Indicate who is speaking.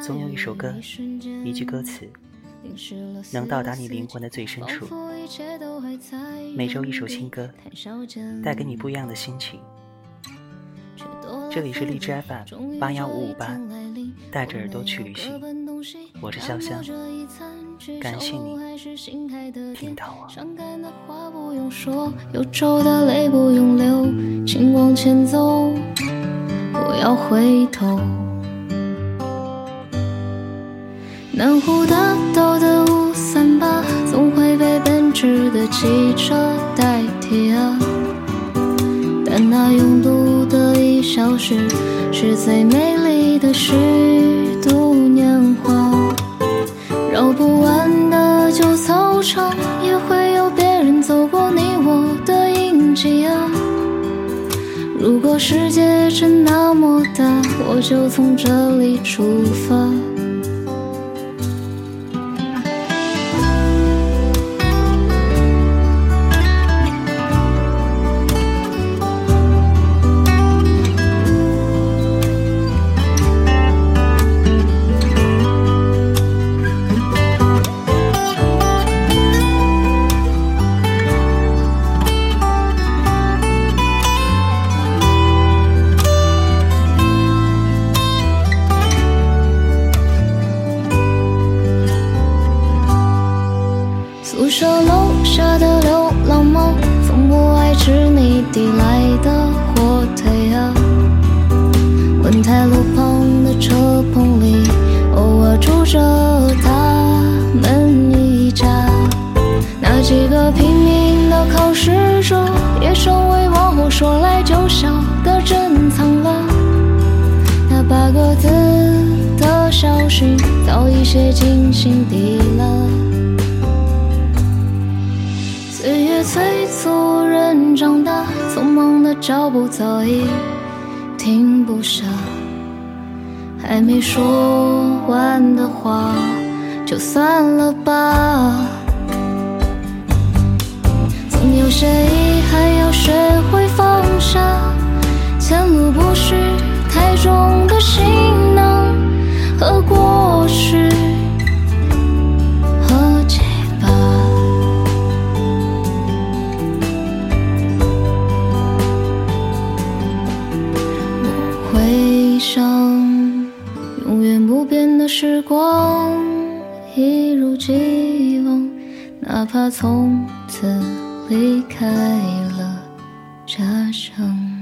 Speaker 1: 总有一首歌，一句歌词，能到达你灵魂的最深处。每周一首新歌，带给你不一样的心情。这里是荔枝 FM 八幺五五八，带着耳朵去旅行。我是潇湘，感谢你听到我。
Speaker 2: 忧愁的泪不用流，请往前走，不要回头。南湖大道的五三八，总会被奔驰的汽车代替啊。但那拥堵的一小时，是最美丽的时如果世界真那么大，我就从这里出发。在路旁的车棚里，偶尔住着他们一家。那几个拼命的考试者，也成为往后说来就笑的珍藏了。那八个字的消息，早已写进心底了。岁月催促人长大，匆忙的脚步早已停不下。还没说完的话就算了吧。总有些遗憾要学会放。下，前路不是太重的行囊和过去和解吧。我会想，时光，一如既往，哪怕从此离开了。家乡。